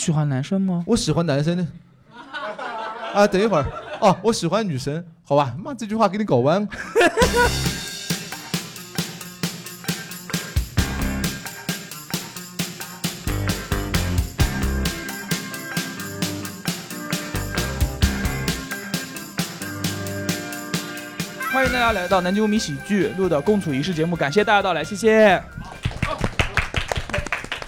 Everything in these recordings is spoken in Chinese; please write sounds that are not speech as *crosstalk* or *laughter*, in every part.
喜欢男生吗？我喜欢男生的。啊，等一会儿，哦，我喜欢女生，好吧？妈，这句话给你搞弯。欢迎大家来到南京无名喜剧录的共处一室节目，感谢大家到来，谢谢。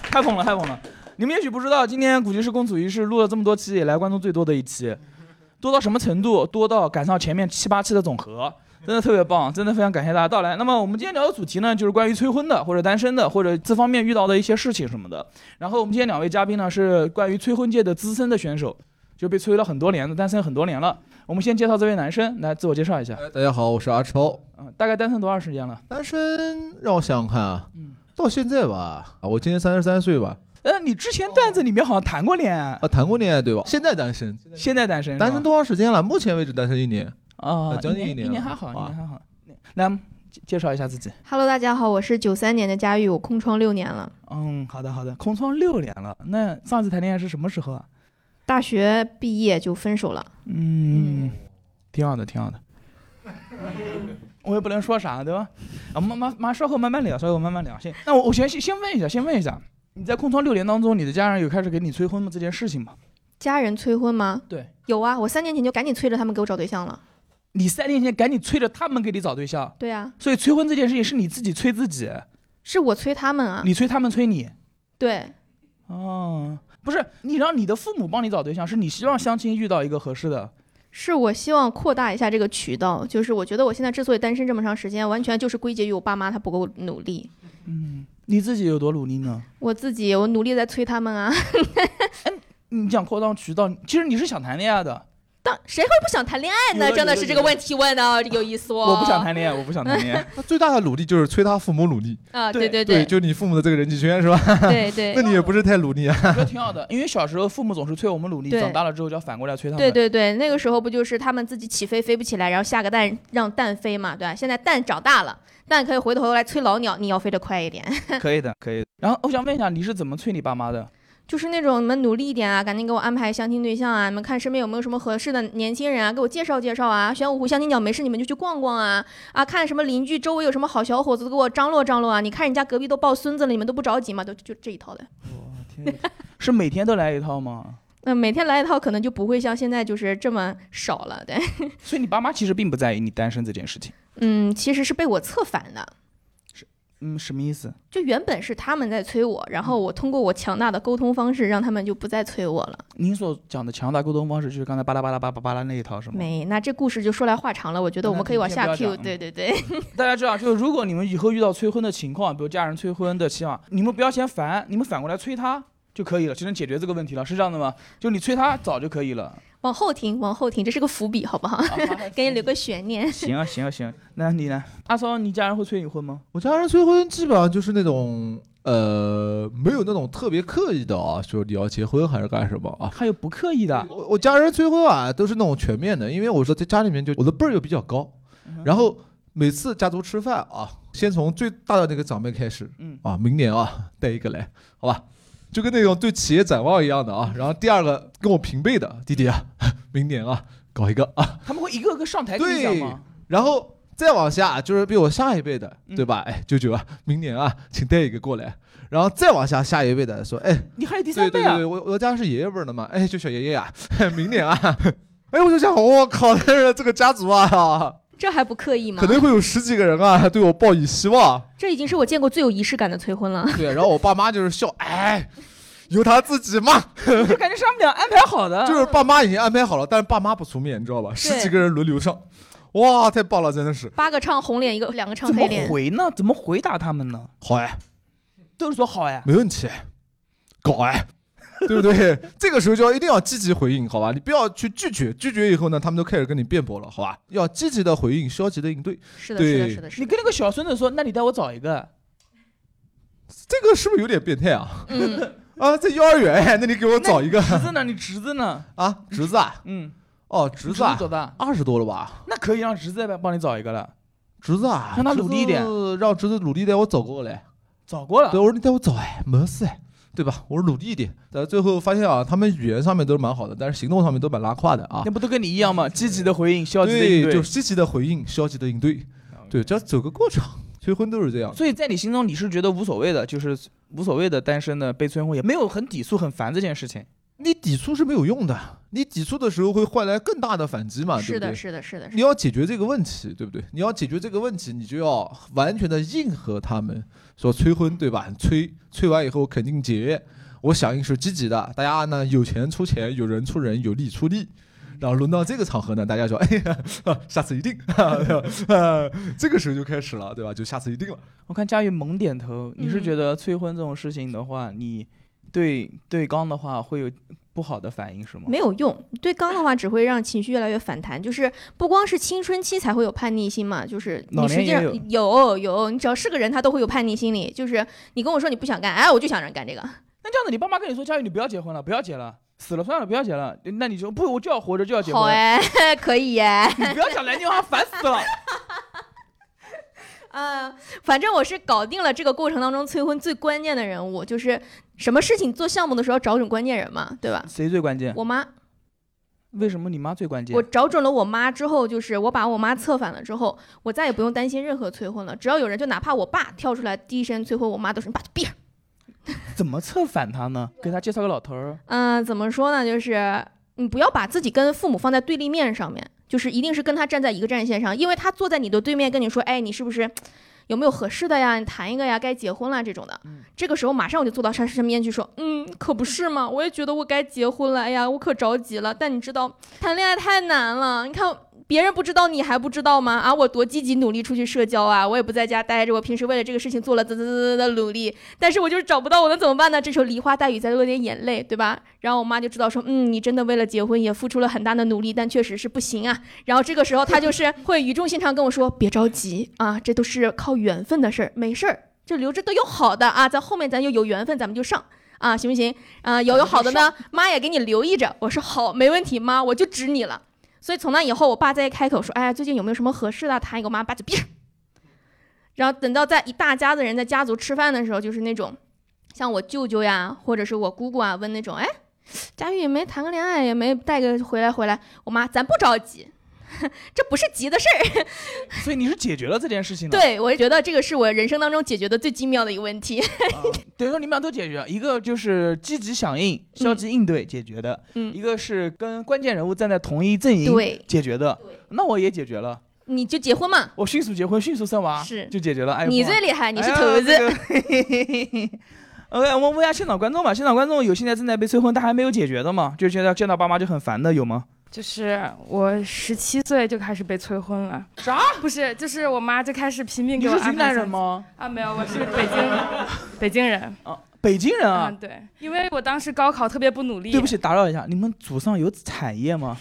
太捧了，太捧了！你们也许不知道，今天古籍是共处一室录了这么多期，以来观众最多的一期，多到什么程度？多到赶上前面七八期的总和，*laughs* 真的特别棒，真的非常感谢大家到来。那么我们今天聊的主题呢，就是关于催婚的，或者单身的，或者这方面遇到的一些事情什么的。然后我们今天两位嘉宾呢，是关于催婚界的资深的选手，就被催了很多年的，单身很多年了。我们先介绍这位男生，来自我介绍一下。大家好，我是阿超。嗯，大概单身多长时间了？单身让我想想看啊，嗯，到现在吧，啊，我今年三十三岁吧，呃，你之前段子里面好像谈过恋爱，啊，谈过恋爱对吧？现在单身，现在单身，单身多长时间了？目前为止单身一年。啊，将近一一年一年还好，一啊年还好。来介介绍一下自己。Hello，大家好，我是九三年的佳玉，我空窗六年了，嗯，好的好的，空窗六年了。那上次谈恋爱是什么时候啊？大学毕业就分手了。嗯，挺好的，挺好的。我也不能说啥，对吧？啊，慢慢慢稍后慢慢聊，稍后慢慢聊。先，那我我先先先问一下，先问一下，你在空窗六年当中，你的家人有开始给你催婚吗？这件事情吗？家人催婚吗？对，有啊，我三年前就赶紧催着他们给我找对象了。你三年前赶紧催着他们给你找对象，对啊，所以催婚这件事情是你自己催自己，是我催他们啊。你催他们催你。对，哦，不是你让你的父母帮你找对象，是你希望相亲遇到一个合适的。是我希望扩大一下这个渠道。就是我觉得我现在之所以单身这么长时间，完全就是归结于我爸妈他不够努力。嗯，你自己有多努力呢？我自己，我努力在催他们啊。*laughs* 你讲扩张渠道，其实你是想谈恋爱的。当谁会不想谈恋爱呢？真的是这个问题问的有意思哦。我不想谈恋爱，我不想谈恋爱。*laughs* 他最大的努力就是催他父母努力，啊，对对对，对就你父母的这个人际圈是吧？对对 *laughs* 那你也不是太努力啊。我觉得挺好的，因为小时候父母总是催我们努力，长大了之后就要反过来催他们。对对对，那个时候不就是他们自己起飞飞不起来，然后下个蛋让蛋飞嘛，对吧？现在蛋长大了，蛋可以回头来催老鸟，你要飞得快一点。*laughs* 可以的，可以的。然后我想问一下，你是怎么催你爸妈的？就是那种你们努力一点啊，赶紧给我安排相亲对象啊，你们看身边有没有什么合适的年轻人啊，给我介绍介绍啊。玄武湖相亲角没事你们就去逛逛啊啊，看什么邻居周围有什么好小伙子，都给我张罗张罗啊。你看人家隔壁都抱孙子了，你们都不着急吗？都就这一套的。天是每天都来一套吗？那、每天来一套，可能就不会像现在就是这么少了，对。*laughs* 所以你爸妈其实并不在意你单身这件事情。嗯，其实是被我策反的。嗯，什么意思？就原本是他们在催我，然后我通过我强大的沟通方式，让他们就不再催我了。您所讲的强大沟通方式，就是刚才巴拉巴拉巴拉巴拉那一套，是吗？没，那这故事就说来话长了。我觉得我们可以往下 Q。对对对，*laughs* *laughs* 大家知道，就是如果你们以后遇到催婚的情况，比如家人催婚的期望，你们不要嫌烦，你们反过来催他就可以了，就能解决这个问题了，是这样的吗？就你催他早就可以了。往后听，往后听，这是个伏笔，好不好？*laughs* 给你留个悬念。行啊，行啊，行。那你呢？阿骚，你家人会催你婚吗？我家人催婚基本上就是那种呃，没有那种特别刻意的啊，说你要结婚还是干什么啊。还有不刻意的，我我家人催婚啊，都是那种全面的，因为我说在家里面就我的辈儿又比较高，然后每次家族吃饭啊，先从最大的那个长辈开始，嗯啊，明年啊带一个来，好吧，就跟那种对企业展望一样的啊。然后第二个跟我平辈的弟弟啊，*laughs* 明年啊搞一个啊，他们会一个个上台跟你讲吗？然后再往下就是比我下一辈的，嗯对吧？哎，舅舅啊，明年啊请带一个过来。然后再往下下一辈的说，哎，你还有第三辈啊对对对，？我我家是爷爷辈儿的嘛，哎，就小爷爷啊，*laughs* 明年啊，哎，我就想，我靠，这个家族啊，这还不刻意吗肯定会有十几个人啊 *laughs* 对我抱以希望。这已经是我见过最有仪式感的催婚了。*laughs* 对，然后我爸妈就是笑，哎，由他自己嘛，*laughs* 就感觉是他们俩安排好的。就是爸妈已经安排好了，但是爸妈不出面，你知道吧？十几个人轮流上，哇，太棒了，真的是。八个唱红脸，一个两个唱怎么黑脸。回呢？怎么回答他们呢？好哎，都是说好哎。没问题，搞哎。*laughs* 对不对？这个时候就要一定要积极回应，好吧？你不要去拒绝，拒绝以后呢，他们都开始跟你辩驳了，好吧？要积极的回应，消极的应对。是的，是的，对是的，是的。你跟那个小孙子说，那你带我找一个。这个是不是有点变态啊？嗯，*laughs* 啊，在幼儿园，那你给我找一个侄子呢？你侄子呢？啊，侄子啊？嗯，哦，侄子啊多，大？二十多了吧？那可以让侄子再帮你找一个了。侄子啊，让他努力一点让侄子努力带我找过来。找过了对，。我说你带我找哎，没事哎，对吧？我努力一点。但最后发现啊，他们语言上面都是蛮好的，但是行动上面都蛮拉胯的啊那。不都跟你一样吗？*laughs* 积极的回应，消极的应对，对。就积极的回应，消极的应对，对，只要走个过场。催婚都是这样。所以在你心中，你是觉得无所谓的，就是无所谓的单身的被催婚，也没有很抵触、很烦这件事情。你抵触是没有用的，你抵触的时候会换来更大的反击嘛，对是的，不对？是的，是的，是你要解决这个问题，对不对？你要解决这个问题，你就要完全的应和他们说催婚，对吧？催催完以后肯定结，我响应是积极的，大家呢有钱出钱，有人出人，有力出力。然后轮到这个场合呢，大家说，哎呀，啊 *laughs* 下次一定，啊，*laughs* 这个时候就开始了，对吧？就下次一定了。我看佳玉猛点头，你是嗯觉得催婚这种事情的话，你对对刚的话会有不好的反应是吗？没有用。对刚的话，只会让情绪越来越反弹。就是不光是青春期才会有叛逆心嘛，就是你实际上有有有，你只要是个人，他都会有叛逆心理。就是你跟我说你不想干，哎，我就想让你干这个。那这样子，你爸妈跟你说，佳宇你不要结婚了，不要结了，死了算了，不要结了，那你就不，我就要活着，就要结婚。好哎，*laughs* 可以耶。你不要讲南京话，烦死了。啊，*laughs* 反正我是搞定了这个过程当中催婚最关键的人物，就是什么事情做项目的时候找准关键人嘛，对吧？谁最关键？我妈，为什么你妈最关键我？找准了我妈之后，就是我把我妈策反了之后，我再也不用担心任何催婚了。只要有人，就哪怕我爸跳出来第一声催婚，我妈都是你把他闭上。怎么策反他呢？*laughs* 给他介绍个老头儿。嗯、怎么说呢？就是你不要把自己跟父母放在对立面上面，就是一定是跟他站在一个战线上，因为他坐在你的对面跟你说，哎，你是不是有没有合适的呀？你谈一个呀，该结婚了这种的。嗯这个时候马上我就坐到他身边去说，嗯，可不是嘛，我也觉得我该结婚了，哎呀，我可着急了。但你知道，谈恋爱太难了，你看。别人不知道，你还不知道吗？啊，我多积极努力出去社交啊！我也不在家待着，我平时为了这个事情做了啧啧啧啧的努力，但是我就是找不到，我能怎么办呢？这时候梨花带雨再落点眼泪，对吧？然后我妈就知道说，嗯，你真的为了结婚也付出了很大的努力，但确实是不行啊。然后这个时候她就是会语重心长跟我说，别着急啊，这都是靠缘分的事儿，没事儿，就留着都有好的啊，在后面咱就有缘分，咱们就上。啊，行不行？啊，有有好的呢，妈也给你留意着。我说好，没问题，妈，我就指你了。所以从那以后，我爸再一开口说，哎，最近有没有什么合适的？谈一个，我妈把嘴闭上。然后等到在一大家子人在家族吃饭的时候，就是那种，像我舅舅呀，或者是我姑姑啊，问那种，哎，佳玉也没谈个恋爱，也没带个回来回来。我妈，咱不着急，*laughs* 这不是急的事儿。*laughs* 所以你是解决了这件事情的。对我觉得这个是我人生当中解决的最精妙的一个问题。等于说你们俩都解决了，一个就是积极响应、消极应对解决的，嗯一个是跟关键人物站在同一阵营对，解决的。那我也解决了，你就结婚嘛，我迅速结婚，迅速生娃，是就解决了。哎，你最厉害，你是头子。*laughs* OK，我们问一下现场观众吧。现场观众有现在正在被催婚但还没有解决的吗？就是现在见到爸妈就很烦的有吗？就是我十七岁就开始被催婚了，啥？不是，就是我妈就开始拼命给我你是云安排人吗？啊，没有，我是北京 *laughs* 北京人。啊，北京人啊。嗯，对，因为我当时高考特别不努力。对不，起，打扰一下，你们祖上有产业吗？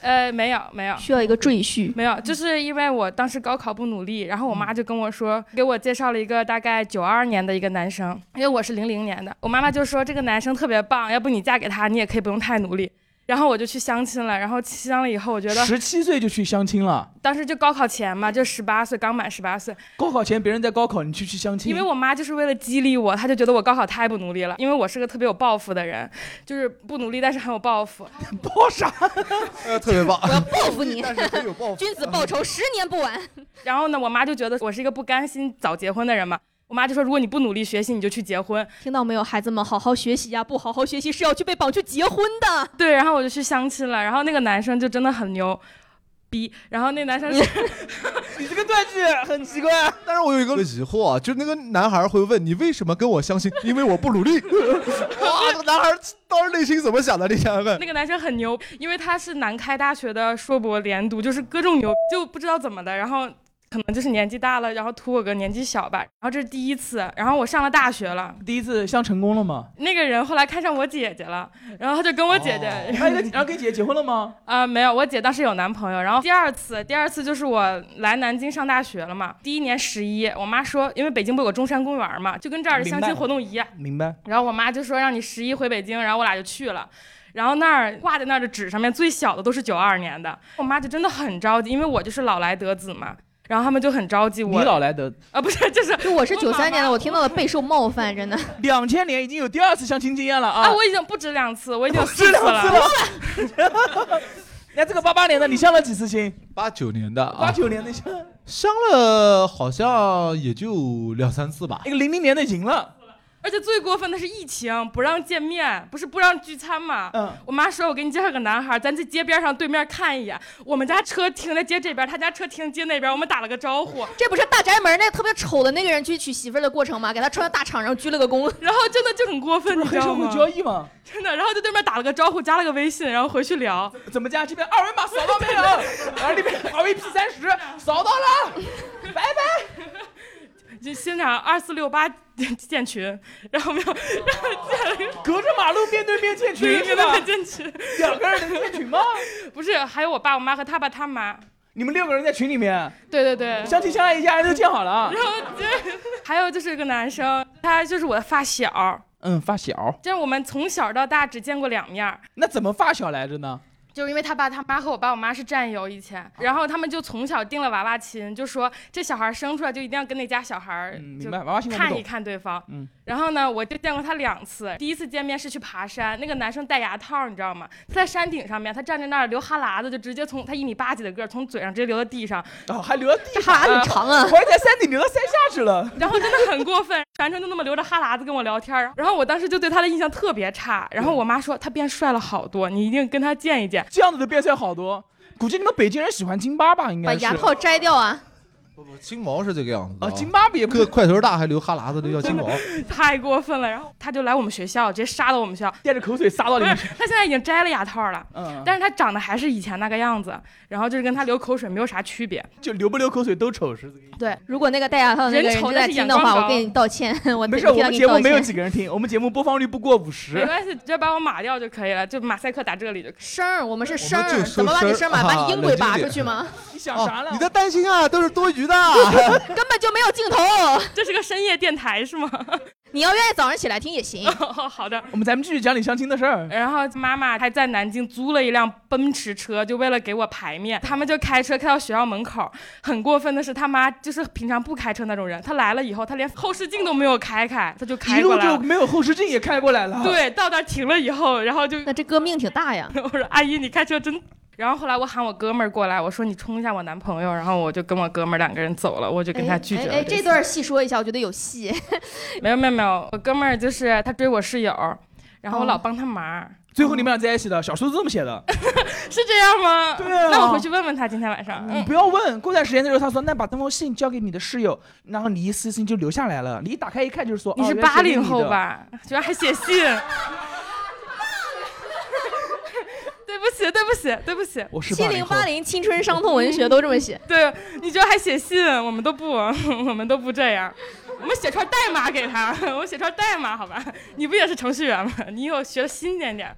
呃，没有没有。需要一个赘婿。没有，就是因为我当时高考不努力，然后我妈就跟我说，给我介绍了一个大概九二年的一个男生，因为我是零零年的，我妈妈就说这个男生特别棒，要不你嫁给他，你也可以不用太努力。然后我就去相亲了，然后相了以后，我觉得十七岁就去相亲了，当时就高考前嘛，就十八岁，刚满十八岁，高考前别人在高考，你去去相亲，因为我妈就是为了激励我，她就觉得我高考太不努力了，因为我是个特别有抱负的人，就是不努力但是很有抱负。*laughs* 报啥？*laughs* 呃，特别棒，我要报复你，但是很有抱负。*laughs* 君子报仇，十年不晚。然后呢，我妈就觉得我是一个不甘心早结婚的人嘛，我妈就说如果你不努力学习，你就去结婚。听到没有，孩子们，好好学习呀！不好好学习是要去被绑去结婚的。对，然后我就去相亲了，然后那个男生就真的很牛逼，然后那男生是 *laughs* 你这个断句很奇怪。但是我有一个疑惑啊，就那个男孩会问你为什么跟我相亲？因为我不努力。*laughs* 哇，那个男孩当时内心怎么想的？你想想看。那个男生很牛，因为他是南开大学的硕博连读，就是各种牛，就不知道怎么的，然后。可能就是年纪大了，然后图我个年纪小吧。然后这是第一次，然后我上了大学了，第一次相成功了吗？那个人后来看上我姐姐了，然后他就跟我姐姐，哦然后然后跟姐姐结婚了吗？啊、*laughs* 没有，我姐当时有男朋友。然后第二次，第二次就是我来南京上大学了嘛。第一年十一，我妈说，因为北京不有个中山公园嘛，就跟这儿的相亲活动一样。明白。然后我妈就说让你十一回北京，然后我俩就去了。然后那儿挂在那儿的纸上面最小的都是九二年的，我妈就真的很着急，因为我就是老来得子嘛。然后他们就很着急我你我老来得，啊，不是，就是就我是我九三年的，我听到了备受冒犯，真的。*laughs* 两千年已经有第二次相亲经验了啊！啊，我已经不止两次，我已经有四次了。了。*laughs* 那这个八八年的，你相了几次亲？八九年的八啊，九年的相，相了好像也就两三次吧那。个零零年的赢了。而且最过分的是疫情，不让见面，不是不让聚餐吗？嗯，我妈说：“我给你介绍个男孩，咱在街边上对面看一眼。我们家车停在街这边，他家车停街那边，我们打了个招呼。这不是大宅门那特别丑的那个人去娶媳妇儿的过程吗？给他穿到大场上鞠了个躬。然后真的就很过分，你知道吗是黑社会？交易吗？真的，然后就对面打了个招呼，加了个微信，然后回去聊。怎么加？这边二维码扫到没有？然后那边 RVP 三十扫到了，拜拜。就现场二四六八 *laughs* 建群，然后没有，然后建了一个隔着马路面对面建群面对面？建群，两个人能建群吗？*laughs* 不是还有我爸我妈和他爸他妈。你们六个人在群里面对对对，相亲相爱，一家人都建好了。然后就 *laughs* 还有就是一个男生，他就是我的发小，嗯，发小，就是我们从小到大只见过两面。那怎么发小来着呢？就是因为他爸他妈和我爸我妈是战友以前，然后他们就从小定了娃娃亲，就说这小孩生出来就一定要跟那家小孩嗯，就明白，娃娃亲看一。看对方。嗯，然后呢，我就见过他两次。第一次见面是去爬山，那个男生戴牙套，你知道吗？他在山顶上面，他站在那儿流哈喇子，就直接从他一米八几的个儿，从嘴上直接流到地上，*laughs* 哦，还流到地这上，哈喇很长啊 *laughs* 我，还在山顶流到山下去了。然后真的很过分，全程就那么流着哈喇子跟我聊天儿。然后我当时就对他的印象特别差。然后我妈说他变帅了好多，你一定跟他见一见。这样子的变现好多。估计你们北京人喜欢京巴吧？应该是。把牙套摘掉啊！不不，金毛是这个样子啊，金巴比也个块头大还流哈喇子的叫金毛。*laughs* 太过分了。然后他就来我们学校，直接杀到我们学校。咽着口水撒到里面去。，他现在已经摘了牙套了。嗯，但是他长得还是以前那个样子，然后就是跟他流口水没有啥区别。就流不流口水都丑是这个意思。对，如果那个戴牙套的那个人正在听的话，我给你道歉，*laughs* 我没事，我们节目没有。几个人听，我们节目播放率不过五十没。关系，直接把我码掉就可以了，就马赛克打这里就可以。声儿，我们是声儿，怎么把你声儿码？把啊你音轨拔出去吗？你想啥了？你在担心啊，都是多余的。*laughs* 根本就没有镜头。这是个深夜电台是吗？你要愿意早上起来听也行。*laughs* 好的。我们咱们继续讲你相亲的事儿。然后妈妈还在南京租了一辆奔驰车，就为了给我排面。他们就开车开到学校门口。很过分的是，他妈就是平常不开车那种人，他来了以后，他连后视镜都没有开开，他就开过来了。路就没有后视镜也开过来了。，对，到那儿停了以后，然后就那这哥命挺大呀。*laughs* 我说阿姨，你开车真。然后后来我喊我哥们儿过来，我说你冲一下我男朋友，然后我就跟我哥们儿两个人走了，我就跟他拒绝了。哎哎，这段细说一下，我觉得有戏。没有没有没有，我哥们儿就是他追我室友，然后我哦老帮他忙，最后你们俩在一起的，小说是这么写的。*laughs* 是这样吗？对啊那我回去问问他今天晚上。你嗯，不要问，过段时间的时候，他说那把这封信交给你的室友，然后你一私信就留下来了。你一打开一看就是说，你是八零？后吧？居然还写信。*laughs* 对不起，对不起，对不起。我是七零零八零青春伤痛文学都这么写。对，你居然还写信，我们都不，*laughs* 我们都不这样。我们写串代码给他，*laughs* 我写串代码，好吧？你不也是程序员吗？你以后学的新鲜点。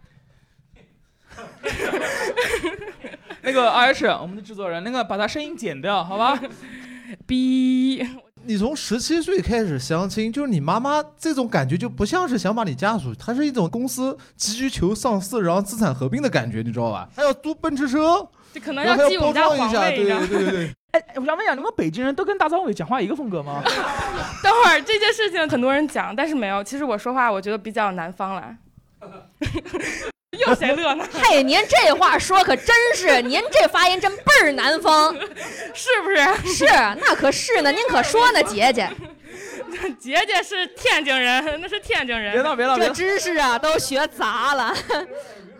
*laughs* 那个 RH，我们的制作人，那个把他声音剪掉，好吧？*laughs* 逼，你从十七岁开始相亲，就是你妈妈这种感觉就不像是想把你嫁出去，它是一种公司急于求上市，然后资产合并的感觉，你知道吧？还要租奔驰车，这可能然后还寄我们家要包装一下，皇位？对对对对。哎，我想问一下，你们北京人都跟大张伟讲话一个风格吗？*laughs* 等会儿这件事情很多人讲，但是没有。其实我说话，我觉得比较南方了。*laughs* 又谁乐呢？嘿，您这话说可真是，您这发音真倍儿南方。*laughs* 是不是？是，那可是呢，您可说呢，姐姐，姐姐是天津人，那是天津人别人。闹别闹这闹！知识啊都学杂了。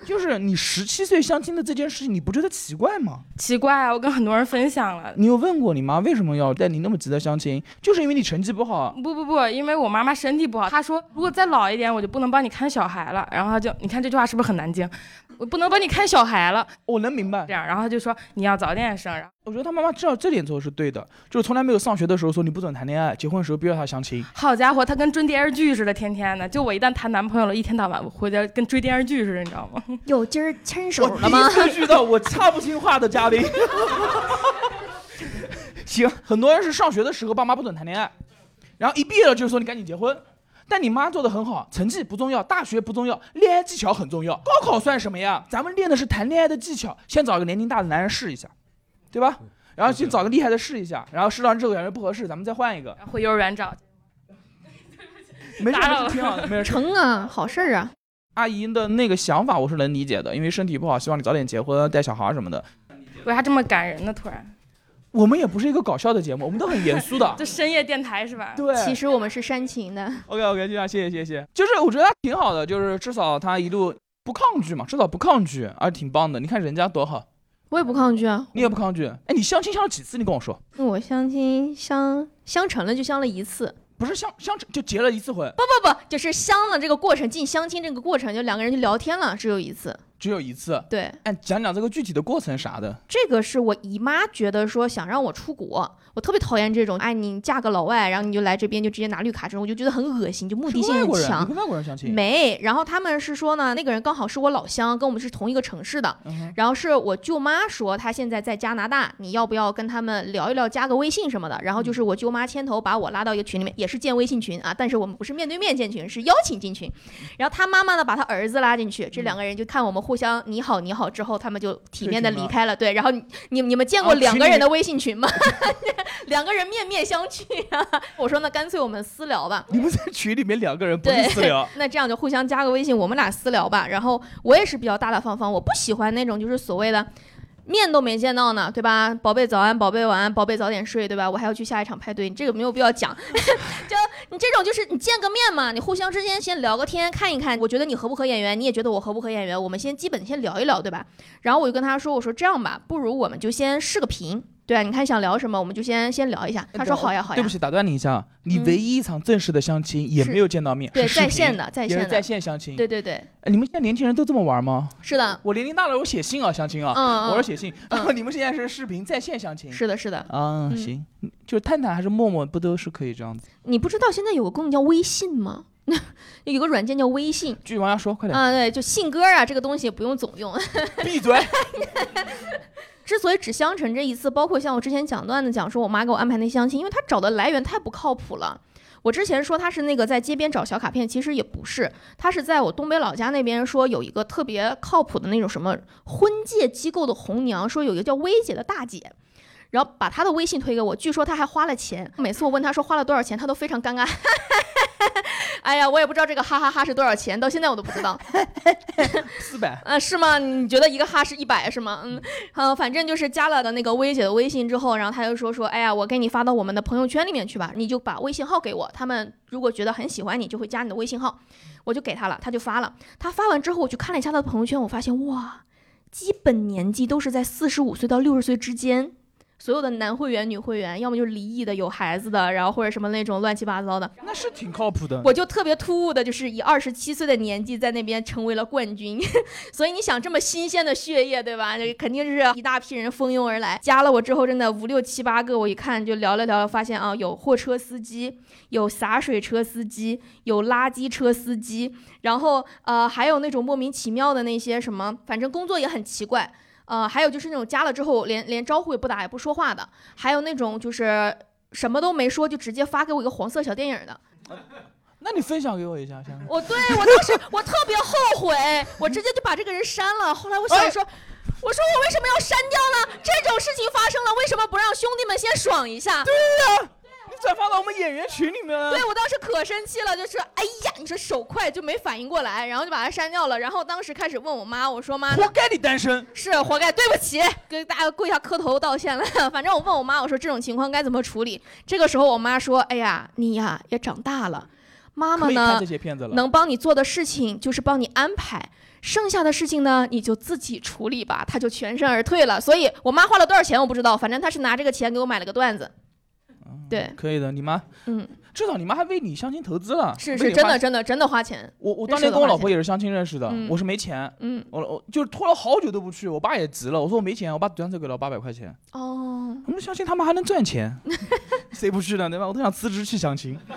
就是你十七岁相亲的这件事情，你不觉得奇怪吗？奇怪啊，我跟很多人分享了。你有问过你妈为什么要带你那么急的相亲？就是因为你成绩不好。不不不，因为我妈妈身体不好，她说如果再老一点，我就不能帮你看小孩了。然后她就，你看这句话是不是很难听？我不能帮你看小孩了，我能明白这，样，然后她就说你要早点生。然后我觉得他妈妈知道这点做是对的，就是从来没有上学的时候说你不准谈恋爱，结婚的时候逼着他相亲。好家伙，他跟追电视剧似的，天天的。就我一旦谈男朋友了，一天到晚我回家跟追电视剧似的，你知道吗？有，今儿牵手了吗一？次遇到我插不进话的嘉宾。*laughs* 行，很多人是上学的时候爸妈不准谈恋爱，然后一毕业了就说你赶紧结婚。但你妈做的很好，成绩不重要，大学不重要，恋爱技巧很重要。高考算什么呀？咱们练的是谈恋爱的技巧，先找一个年龄大的男人试一下，对吧？然后去找个厉害的试一下，然后试完之后感觉不合适，咱们再换一个，回幼儿园找。没事，挺好的，没事。成啊，好事儿啊。阿姨的那个想法我是能理解的，因为身体不好，希望你早点结婚带小孩什么的。为啥这么感人呢？突然，我们也不是一个搞笑的节目，我们都很严肃的。*laughs* 这深夜电台是吧？对，其实我们是煽情的，OK OK，就这样，谢谢谢谢。就是我觉得他挺好的，就是至少他一路不抗拒嘛，至少不抗拒，而挺棒的。你看人家多好，我也不抗拒啊。你也不抗拒。哎，你相亲相了几次？你跟我说，我相亲相相成了就相了一次，不是相相成就结了一次婚，不不不，就是相了这个过程，进相亲这个过程，就两个人就聊天了，只有一次。只有一次。对，哎，讲讲这个具体的过程啥的。这个是我姨妈觉得说想让我出国，我特别讨厌这种，哎，你嫁个老外，然后你就来这边就直接拿绿卡这种，我就觉得很恶心，就目的性很强。跟外国人相亲？没，然后他们是说呢，那个人刚好是我老乡，跟我们是同一个城市的。嗯然后是我舅妈说她现在在加拿大，你要不要跟他们聊一聊，加个微信什么的？然后就是我舅妈牵头把我拉到一个群里面，也是建微信群啊，但是我们不是面对面建群，是邀请进群。然后他妈妈呢把他儿子拉进去，这两个人就看我们互相你好你好之后，他们就体面的离开了。对，然后你你你们见过两个人的微信群吗？*laughs* 两个人面面相觑啊！*laughs* 我说那干脆我们私聊吧。你们在群里面两个人不是私聊，*laughs* 那这样就互相加个微信，我们俩私聊吧。然后我也是比较大大方方，我不喜欢那种就是所谓的面都没见到呢，对吧？宝贝早安，宝贝晚安，宝贝早点睡，对吧？我还要去下一场派对，你这个没有必要讲。*laughs* 就你这种就是你见个面嘛，你互相之间先聊个天，看一看，我觉得你合不合眼缘，你也觉得我合不合眼缘，我们先基本先聊一聊，对吧？然后我就跟他说，我说这样吧，不如我们就先视个频。对啊，你看想聊什么，我们就先先聊一下。他说好呀，好呀。对不起，打断你一下，你嗯唯一一场正式的相亲也没有见到面，对，在线的，在线的，在线相亲。对对对，哎，你们现在年轻人都这么玩吗？是的，我年龄大了，我写信啊，相亲啊，我是写信。嗯然后你们现在是视频在线相亲。是的，是的。啊，嗯行，就是探探还是陌陌，不都是可以这样子？你不知道现在有个功能叫微信吗？*laughs* 有个软件叫微信。继续往下说，快点。啊，对，就信鸽啊，这个东西不用总用。闭嘴！*laughs* 之所以只相成这一次，包括像我之前讲段子讲说，我妈给我安排那相亲，因为她找的来源太不靠谱了。我之前说她是那个在街边找小卡片，其实也不是，她是在我东北老家那边说有一个特别靠谱的那种什么婚介机构的红娘，说有一个叫薇姐的大姐。然后把他的微信推给我，据说他还花了钱。每次我问他说花了多少钱，他都非常尴尬。*laughs* 哎呀，我也不知道这个哈哈哈是多少钱，到现在我都不知道。四百。嗯，*laughs* 是吗？你觉得一个哈是一百是吗？嗯，呃，反正就是加了的那个薇姐的微信之后，然后他就说说，哎呀，我给你发到我们的朋友圈里面去吧，你就把微信号给我，他们如果觉得很喜欢你，就会加你的微信号，我就给他了，他就发了。他发完之后，我去看了一下他的朋友圈，我发现哇，基本年纪都是在四十五岁到六十岁之间。所有的男会员、女会员，要么就是离异的、有孩子的，然后或者什么那种乱七八糟的，那是挺靠谱的。我就特别突兀的，就是以二十七岁的年纪在那边成为了冠军，*laughs* 所以你想这么新鲜的血液，对吧？这肯定是一大批人蜂拥而来。加了我之后，真的五六七八个，我一看就聊了聊，发现啊，有货车司机，有洒水车司机，有垃圾车司机，然后呃还有那种莫名其妙的那些什么，反正工作也很奇怪。呃，还有就是那种加了之后连连招呼也不打也不说话的，还有那种就是什么都没说就直接发给我一个黄色小电影的。*laughs* 那你分享给我一下，想想。*laughs* 我对我当时我特别后悔，我直接就把这个人删了。后来我想说，我说我为什么要删掉呢？这种事情发生了，为什么不让兄弟们先爽一下？对你转发到我们演员群里面对。我当时可生气了，就是哎呀，你说手快就没反应过来，然后就把它删掉了。然后当时开始问我妈，我说妈，活该你单身。是活该，对不起，给大家跪下磕头道歉了。*laughs* 反正我问我妈，我说这种情况该怎么处理？这个时候我妈说，哎呀，你呀也长大了，妈妈呢。能帮你做的事情就是帮你安排，剩下的事情呢你就自己处理吧。他就全身而退了。所以我妈花了多少钱我不知道，反正她是拿这个钱给我买了个段子。对，可以的，你妈嗯，至少你妈还为你相亲投资了，是是真的真的真的花钱。我我当年跟我老婆也是相亲认识的，嗯我是没钱，嗯我我就是拖了好久都不去，我爸也急了，我说我没钱，我爸转手给了我八百块钱，哦，我们相亲他们还能赚钱，*laughs* 谁不去呢？对吧？我都想辞职去相亲。*laughs*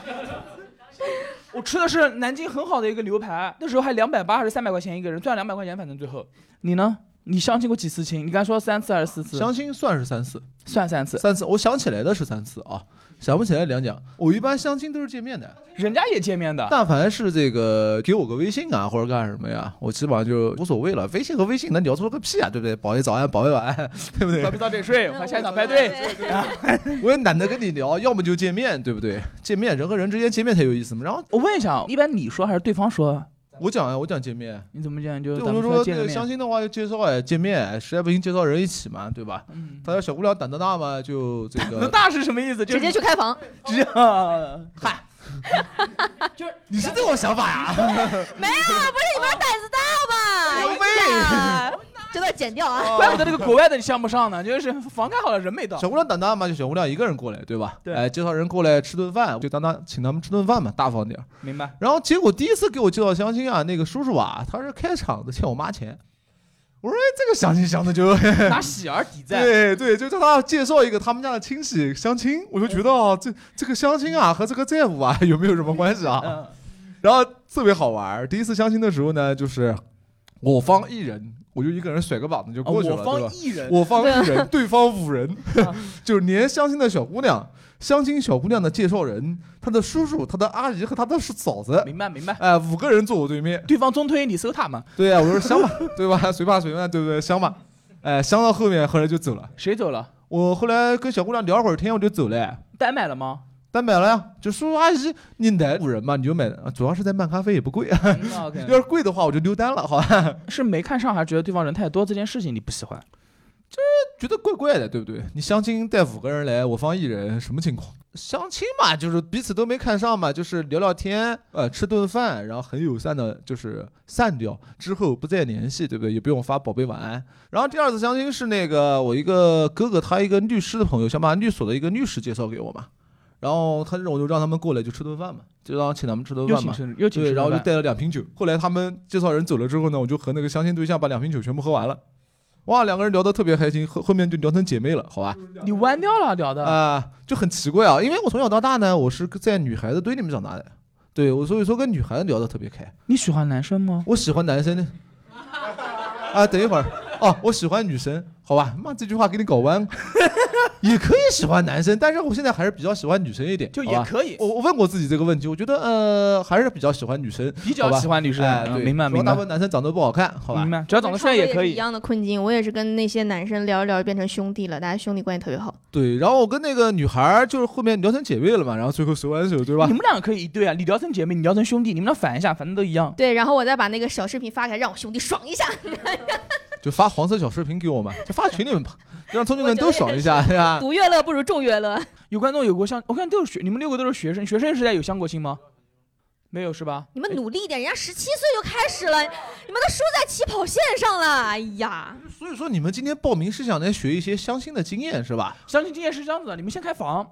我吃的是南京很好的一个牛排，那时候还两百八还是三百块钱一个人，赚两百块钱，反正最后你呢？你相亲过几次亲？你刚才说三次还是四次？相亲算是三次，算三次。三次，我想起来的是三次啊。想不起来两讲。我一般相亲都是见面的，人家也见面的，但凡是这个给我个微信啊或者干什么呀，我基本上就无所谓了。微信和微信能聊出个屁啊，对不对？保一早安，保一晚安，*laughs* 对不对早？不早点睡，我下一场排队。*laughs* 我也懒得跟你聊，要么就见面，对不对？见面人和人之间见面才有意思嘛。然后我问一下，一般你说还是对方说？我讲呀，我讲见面，你怎么讲？就对，咱们我就说那个相。亲的话就介绍哎，见面，哎实在不行介绍人一起嘛，对吧？嗯，他说小姑娘胆子大嘛，就这那个 *laughs* 大是什么意思？就直接去开房，直接啊嗨，*laughs* 就是你是这种想法呀？*laughs* 没有，不是你们胆子大吧？有哎呀，这段剪掉啊。怪不得这个国外的你相不上呢，就是 *laughs* 房盖好了人没到。小姑娘胆大嘛，就小姑娘一个人过来，对吧？对哎，介绍人过来吃顿饭，就当当请他们吃顿饭嘛，大方点儿。明白？然后结果第一次给我介绍相亲啊，那个叔叔啊，他是开场子欠我妈钱。我说哎，这个相亲相的就 *laughs* 拿 *laughs* 喜儿抵债。对对，就叫他介绍一个他们家的亲戚相亲，我就觉得啊，这这个相亲啊和这个债务啊有没有什么关系啊？嗯，然后特别好玩儿。第一次相亲的时候呢，就是我方一人，我就一个人甩个膀子就过去了，哦我方对吧？艺人。我方一人，对方五人啊，*laughs* 就是连相亲的小姑娘、相亲小姑娘的介绍人、她的叔叔、她的阿姨和她的嫂子，明白明白。哎，五个人坐我对面。对方中推你收他嘛？对呀、我说香吧，*laughs* 对吧？随吧随吧，对不对？香吧，哎，香到后面后来就走了。谁走了？我后来跟小姑娘聊会儿天，我就走了。单买了吗？单买了呀，就叔叔阿姨，你来五人嘛，你就买，主要是在漫咖啡也不贵，*laughs* 要是贵的话我就溜单了，好吧？*laughs* 是没看上，还是觉得对方人太多这件事情你不喜欢？就觉得怪怪的，对不对？你相亲带五个人来，我方一人，什么情况？相亲嘛，就是彼此都没看上嘛，就是聊聊天，呃，吃顿饭，然后很友善的，就是散掉之后不再联系，对不对？也不用发宝贝晚安。然后第二次相亲是那个我一个哥哥，他一个律师的朋友，想把律所的一个律师介绍给我嘛，然后他让我就让他们过来就吃顿饭嘛，就让请他们吃顿饭嘛。又请对，然后就带了两瓶酒。后来他们介绍人走了之后呢，我就和那个相亲对象把两瓶酒全部喝完了。哇，两个人聊得特别开心，后后面就聊成姐妹了，好吧？你弯掉了聊的。啊、就很奇怪啊，因为我从小到大呢，我是在女孩子堆里面长大的，对我所以说跟女孩子聊得特别开。你喜欢男生吗？我喜欢男生呢。啊，等一会儿哦，我喜欢女生，好吧？妈，这句话给你搞弯，*laughs* 也可以喜欢男生，但是我现在还是比较喜欢女生一点，就也可以，我我问过自己这个问题，我觉得呃还是比较喜欢女生，比较喜欢女生。哎，嗯对，明白明白大部分男生长得不好看，好吧明？白，只要长得帅也可以。一样的困境，我也是跟那些男生聊一聊变成兄弟了，大家兄弟关系特别好。对，然后我跟那个女孩就是后面聊成姐妹了嘛，然后最后手挽手，对吧你？们两个可以一对啊，你聊成姐妹，你聊成兄弟，你们俩反一下，反正都一样。对，然后我再把那个小视频发给他，让我兄弟爽一下。就发黄色小视频给我们，*laughs* 就发群里面吧，让同学们都爽一下，对吧？独乐乐不如众乐乐。有观众有过相，我看都是学，你们六个都是学生，学生时代有相过亲吗？没有是吧？你们努力一点，人家十七岁就开始了，你们都输在起跑线上了。哎呀，所以说你们今天报名是想来学一些相亲的经验是吧？相亲经验是这样子的，你们先开房，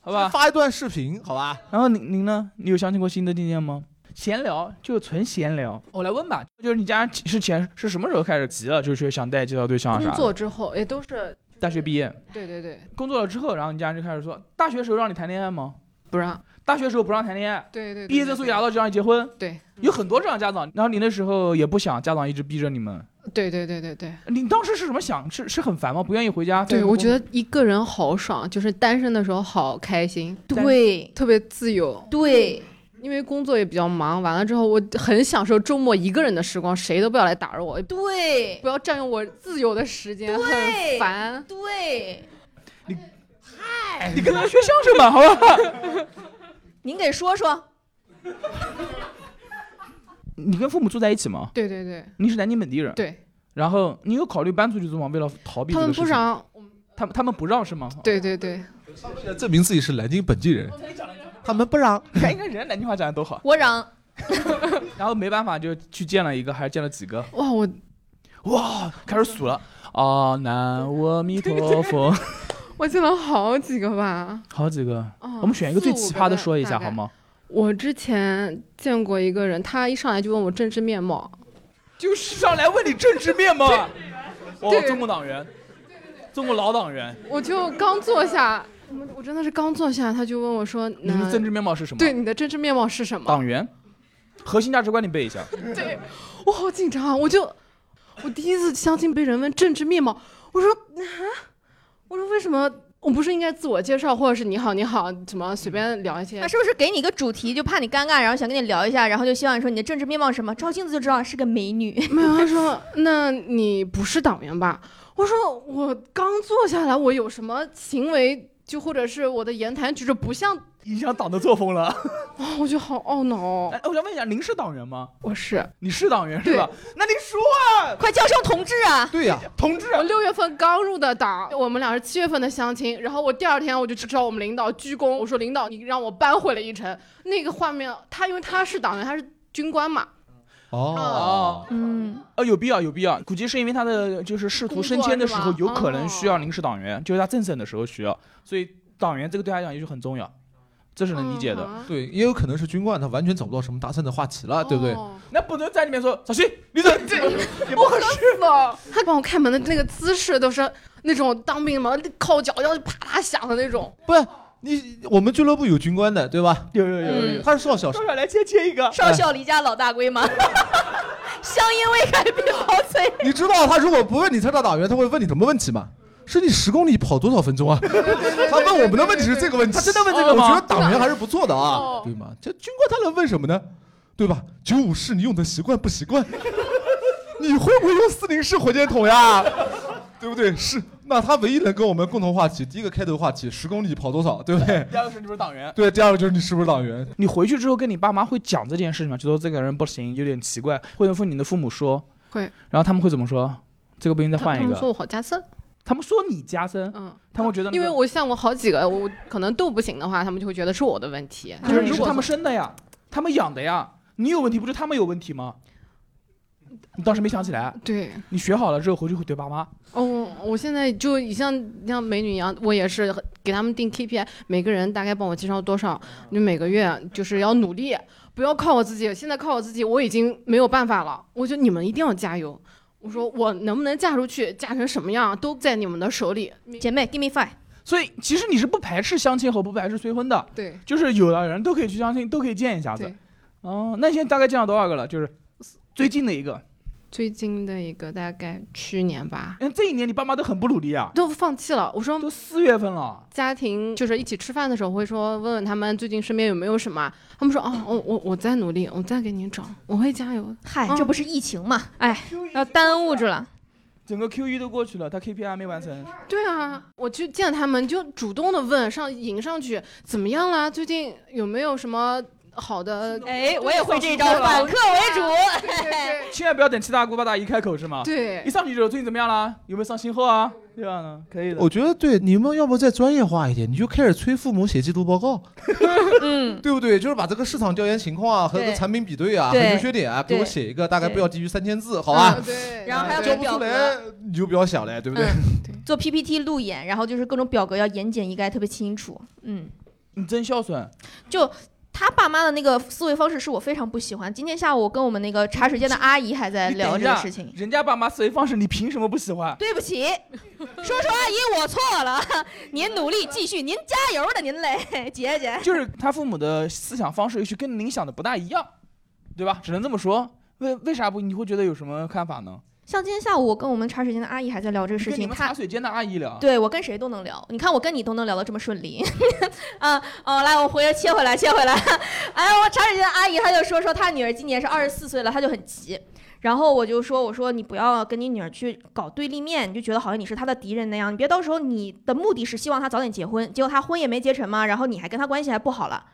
好吧？发一段视频，好吧？然后您您呢？你有相亲过新的经验吗？闲聊就纯闲聊。我来问吧，就是你家是前是什么时候开始急了，就是想带介绍对象工？作之后也都是，大学毕业，对对对，工作了之后，然后你家人就开始说，大学时候让你谈恋爱吗？不让，大学时候不让谈恋爱，对对对，毕业证书拿到就让你结婚。对有很多这样家长，然后你那时候也不想，家长一直逼着你们。对对对对对你当时是什么想？是是很烦吗？不愿意回家？对，我觉得一个人好爽，就是单身的时候好开心，对特别自由。对，因为工作也比较忙，完了之后我很享受周末一个人的时光，谁都不要来打扰我，对不要占用我自由的时间，很烦。对，你嗨，你跟他学相声吧，好吧？*laughs* 您给说说。*laughs* 你跟父母住在一起吗？对对对你是南京本地人，对，然后你有考虑搬出去住吗？为了逃避他们不让，他们他们不让是吗？对对对，证明自己是南京本地人，他们不让。看，一个人家南京话讲的多好。我嚷，*laughs* 然后没办法就去见了一个，还是见了几个？哇，我哇，开始数了。哦，南无阿弥陀佛，*laughs* 我见了好几个吧。好几个。哦我们选一个最奇葩的说一下好？吗？我之前见过一个人，他一上来就问我政治面貌，就是上来问你政治面貌。*laughs* 哦，中共党员，中国老党员，我就刚坐下，我我真的是刚坐下，他就问我说：“你的政治面貌是什么？对，你的政治面貌是什么党员，核心价值观你背一下。*laughs* ”对我好紧张啊！我就我第一次相亲被人问政治面貌，我说啊，我说为什么我不是应该自我介绍，或者是你好你好，怎么随便聊一些他？是不是给你一个主题，就怕你尴尬，然后想跟你聊一下，然后就希望你说你的政治面貌是什么？照镜子就知道是个美女。*laughs* 没有，他说那你不是党员吧？我说我刚坐下来，我有什么行为，就或者是我的言谈举止不像，影响党的作风了。啊 *laughs* 我就好懊恼哦。哎，我想问一下，您是党员吗？我是你是党员是吧？那你说啊，快叫声同志啊！对呀、同志，我六月份刚入的党，我们俩是七月份的相亲，然后我第二天我就去找我们领导鞠躬，我说领导你让我扳回了一城。那个画面，他因为他是党员，他是军官嘛，哦，嗯，呃，有必要，有必要。估计是因为他的就是仕途升迁的时候，有可能需要临时党员，就是他政审的时候需要，所以党员这个对他来讲也就很重要，这是能理解的。嗯对，也有可能是军官，他完全找不到什么搭讪的话题了，对不对？哦那不能在里面说小新，你这这也不合适。他帮我开门的那个姿势都是那种当兵嘛，靠脚要啪啦响的那种。不是你，我们俱乐部有军官的，对吧？有有有有有，他是少校，少校来接接一个。少校离家老大归吗？*laughs* 乡音未改鬓毛衰。你知道他如果不问你参加党员，他会问你什么问题吗？是你十公里跑多少分钟啊？他问我们的问题是这个问题，他真的问这个吗我觉得党员还是不错的啊哦，对吗？这军官他能问什么呢？对吧？九五式你用的习惯不习惯？你会不会用四零式火箭筒呀？对不对？是，那他唯一能跟我们共同话题，第一个开头话题，十公里跑多少，对不对？*laughs* 第二个是你不是党员？对，第二个就是你是不是党员？你回去之后跟你爸妈会讲这件事情吗？就说这个人不行，有点奇怪，会跟你的父母说。会。然后他们会怎么说？这个不行，再换一个。他他们说我好加深，他们说你加深，嗯，他们会觉得那个因为我像我好几个，我可能都不行的话，他们就会觉得是我的问题。就是你如果是他们生的呀，他们养的呀，你有问题不是他们有问题吗？你当时没想起来，*laughs* 对，你学好了之后回去会怼爸妈。哦，我现在就像像美女一样，我也是给他们定 KPI，每个人大概帮我介绍多少，你每个月就是要努力，不要靠我自己。现在靠我自己，我已经没有办法了。我觉得你们一定要加油。我说我能不能嫁出去，嫁成什么样，都在你们的手里。姐妹，give me five。所以其实你是不排斥相亲和不排斥催婚的，对就是有的人都可以去相亲，都可以见一下子对。，哦，那你现在大概见了多少个了？就是最近的一个。最近的一个大概去年吧，嗯，这一年你爸妈都很不努力啊，都放弃了。我说都四月份了。家庭就是一起吃饭的时候，会说问问他们最近身边有没有什么，他们说哦，我我我在努力，我再给你找，我会加油。嗨，嗯这不是疫情嘛？哎，要耽误着了。整个 Q 一都过去了，他 KPI 没完成。对啊，我去见他们就主动的问上迎上去怎么样啦？最近有没有什么好的？哎，我也会这招，对吧反客为主。千万不要等七大姑八大姨开口是吗？对一上去就最近怎么样啦？有没有上新货啊？这样呢，可以的。我觉得对你们要不再专业化一点，你就开始催父母写季度报告，嗯，*laughs* 对不对？就是把这个市场调研情况啊和这个产品比对啊和对优缺点啊给我写一个，大概不要低于三千字，好吧？嗯对，然后还要交不出给表格来你就不要想了，对不对？嗯，*laughs* 做 PPT 路演，然后就是各种表格要言简意赅，特别清楚。嗯，你真孝顺，就他爸妈的那个思维方式是我非常不喜欢。今天下午我跟我们那个茶水间的阿姨还在聊这个事情。人家爸妈思维方式，你凭什么不喜欢？对不起，叔叔阿姨，我错了，您努力继续，您加油的，您嘞，姐姐。就是他父母的思想方式也许跟您想的不大一样，对吧？只能这么说。为为啥不？你会觉得有什么看法呢？像今天下午我跟我们茶水间的阿姨还在聊这个事情，跟你们茶水间的阿姨聊，对我跟谁都能聊，你看我跟你都能聊得这么顺利，*laughs* 啊哦，来我回来切回来切回来，哎，我茶水间的阿姨她就说说她女儿今年是二十四岁了，她就很急。然后我就说，我说你不要跟你女儿去搞对立面，你就觉得好像你是她的敌人那样，你别到时候你的目的是希望她早点结婚，结果她婚也没结成嘛，然后你还跟她关系还不好了。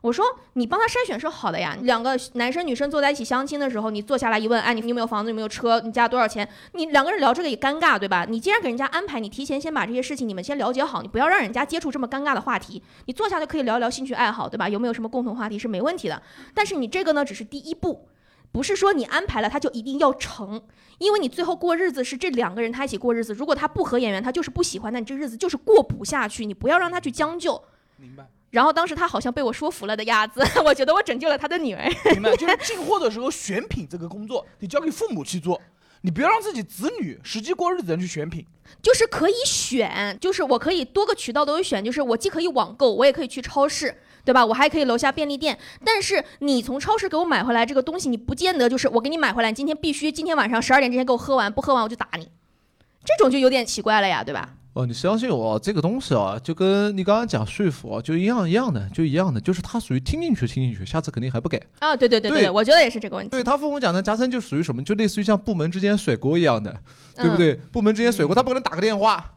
我说你帮他筛选是好的呀，两个男生女生坐在一起相亲的时候，你坐下来一问，哎，你有没有房子，有没有车，你家多少钱？你两个人聊这个也尴尬，对吧？你既然给人家安排，你提前先把这些事情你们先了解好，你不要让人家接触这么尴尬的话题。你坐下来可以聊一聊兴趣爱好，对吧？有没有什么共同话题是没问题的。但是你这个呢，只是第一步。不是说你安排了他就一定要成，因为你最后过日子是这两个人他一起过日子。如果他不合眼缘，他就是不喜欢，那你这日子就是过不下去。你不要让他去将就。明白？然后当时他好像被我说服了的样子，*laughs* 我觉得我拯救了他的女儿。明白？就是进货的时候选品这个工作，你交给父母去做，你不要让自己子女实际过日子的人去选品。就是可以选，就是我可以多个渠道都有选，就是我既可以网购，我也可以去超市，对吧？我还可以楼下便利店。但是你从超市给我买回来这个东西，你不见得就是我给你买回来，你今天必须今天晚上十二点之前给我喝完，不喝完我就打你，这种就有点奇怪了呀，对吧？哦，你相信我，这个东西啊，就跟你刚刚讲说服啊，就一样一样的，就一样的，就是他属于听进去听进去，下次肯定还不改。啊，对对对对对，我觉得也是这个问题。对他父母讲的，加深就属于什么，就类似于像部门之间甩锅一样的，对不嗯？对？部门之间甩锅，他不可能打个电话，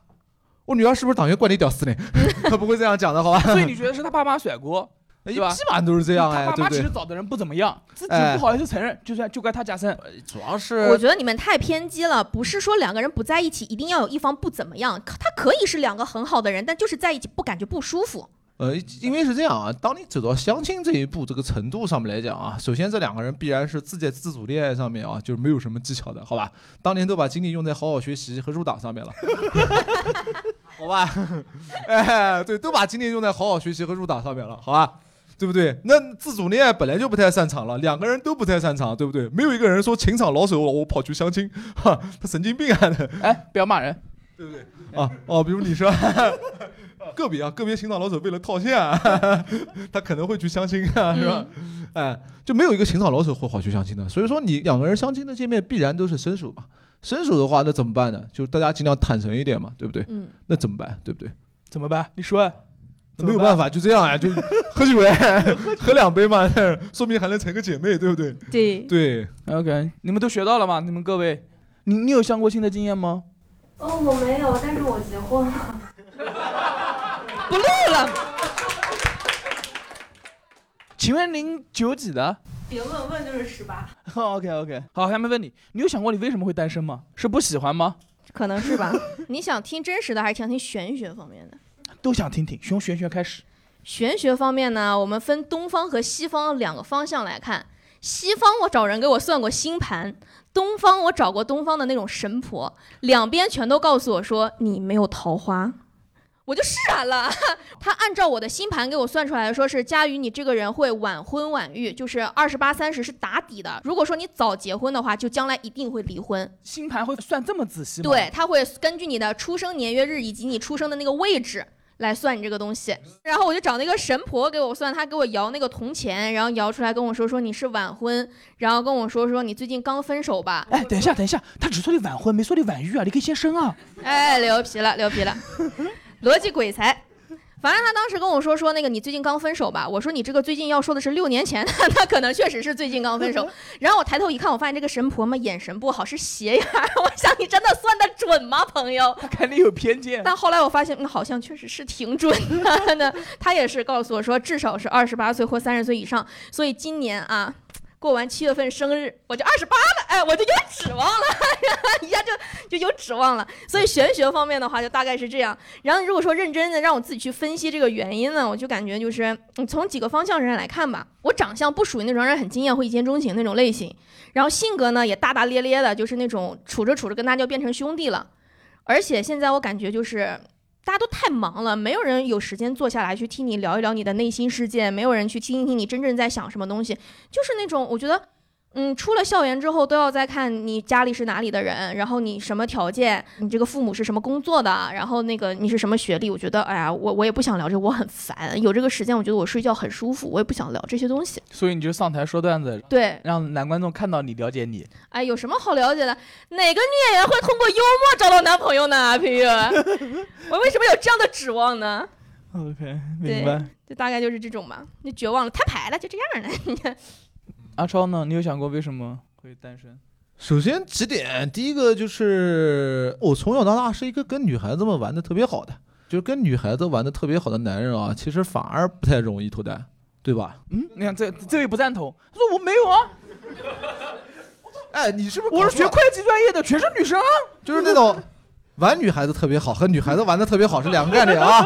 我女儿是不是党员管理屌丝呢？*laughs* 他不会这样讲的，好吧？所以你觉得是他爸妈甩锅？基本上都是这样哎，他爸妈？其实找的人不怎么样，自己哎不好意思承认，就算就怪他加深。主要是我觉得你们太偏激了，不是说两个人不在一起一定要有一方不怎么样，他可以是两个很好的人，但就是在一起不感觉不舒服。呃，因为是这样啊，当你走到相亲这一步这个程度上面来讲啊，首先这两个人必然是自在自主恋爱上面啊，就是没有什么技巧的，好吧？当年都把精力用在好好学习和入党上面了，*laughs* 好吧？*laughs* 哎，对，都把精力用在好好学习和入党上面了，好吧？对不对？那自主恋爱本来就不太擅长了，两个人都不太擅长，对不对？没有一个人说情场老手，我跑去相亲，哈，他神经病啊！哎，不要骂人。对不对啊哦，比如你说 *laughs* 个别啊，个别情场老手为了套现、啊，*laughs* 他可能会去相亲啊，是吧？哎，就没有一个情场老手会跑去相亲的。所以说，你两个人相亲的见面必然都是伸手嘛。伸手的话，那怎么办呢？就是大家尽量坦诚一点嘛，对不对？嗯，那怎么办？对不对？怎么办？你说没有办法，就这样啊，就 *laughs* 喝酒哎，*laughs* 喝两杯嘛，*laughs* 说明还能成个姐妹，对不对？对，对，OK，你们都学到了吗？你们各位，你你有相过亲的经验吗？哦，我没有，但是我结婚了。不录了。请问您九几的别问问就是十八。？OK OK，好，下面问你，你有想过你为什么会单身吗？是不喜欢吗？可能是吧？你想听真实的还是想听玄学方面的？都想听听，从玄学开始。玄学方面呢，我们分东方和西方两个方向来看。西方我找人给我算过星盘，东方我找过东方的那种神婆，两边全都告诉我说你没有桃花。我就释然了，*laughs* 他按照我的星盘给我算出来，说是佳宇你这个人会晚婚晚育，就是二十八三十是打底的。如果说你早结婚的话，就将来一定会离婚。星盘会算这么仔细吗？对，，他会根据你的出生年月日以及你出生的那个位置来算你这个东西。然后我就找那个神婆给我算，她给我摇那个铜钱，然后摇出来跟我说说你是晚婚，然后跟我说说你最近刚分手吧。哎，等一下，等一下，他只说你晚婚，没说你晚育啊，你可以先生啊。哎，牛皮了，牛皮了，*laughs* 逻辑鬼才。反正他当时跟我说说那个你最近刚分手吧，我说你这个最近要说的是六年前，*laughs* 他可能确实是最近刚分手。*laughs* 然后我抬头一看，我发现这个神婆嘛眼神不好，是斜眼儿。*laughs* 我想你真的算得准吗，朋友？他肯定有偏见。但后来我发现，嗯，好像确实是挺准的呢。他也是告诉我说，至少是二十八岁或三十岁以上。所以今年啊，过完七月份生日，我就二十八了，哎，我就有指望了，*laughs* 一下就就有指望了。所以玄学方面的话，就大概是这样。然后如果说认真的让我自己去分析这个原因呢，我就感觉就是，从几个方向上来看吧，我长相不属于那种让人很惊艳或一见钟情那种类型，然后性格呢也大大咧咧的，就是那种处着处着跟大家就变成兄弟了。而且现在我感觉就是大家都太忙了，没有人有时间坐下来去听你聊一聊你的内心世界，没有人去听一听你真正在想什么东西，就是那种我觉得。嗯，出了校园之后都要再看你家里是哪里的人，然后你什么条件，你这个父母是什么工作的，然后那个你是什么学历。我觉得，哎呀，我我也不想聊这个，我很烦。有这个时间，我觉得我睡觉很舒服，我也不想聊这些东西。所以你就上台说段子，对，让男观众看到你，了解你。哎，有什么好了解的？哪个女演员会通过幽默找到男朋友呢？平玉，*laughs* 我为什么有这样的指望呢？OK，明白。就大概就是这种吧，就绝望了，摊牌了，就这样了。*laughs* 阿超呢？你有想过为什么会单身？首先几点，第一个就是我从小到大是一个跟女孩子们玩的特别好的，就是跟女孩子玩的特别好的男人啊，其实反而不太容易脱单，对吧？嗯，你看这这位不赞同，他说我没有啊，*laughs* 哎，你是不是我是学会计专业的，全是女生啊。就是那种玩女孩子特别好和女孩子玩的特别好是两个概念啊。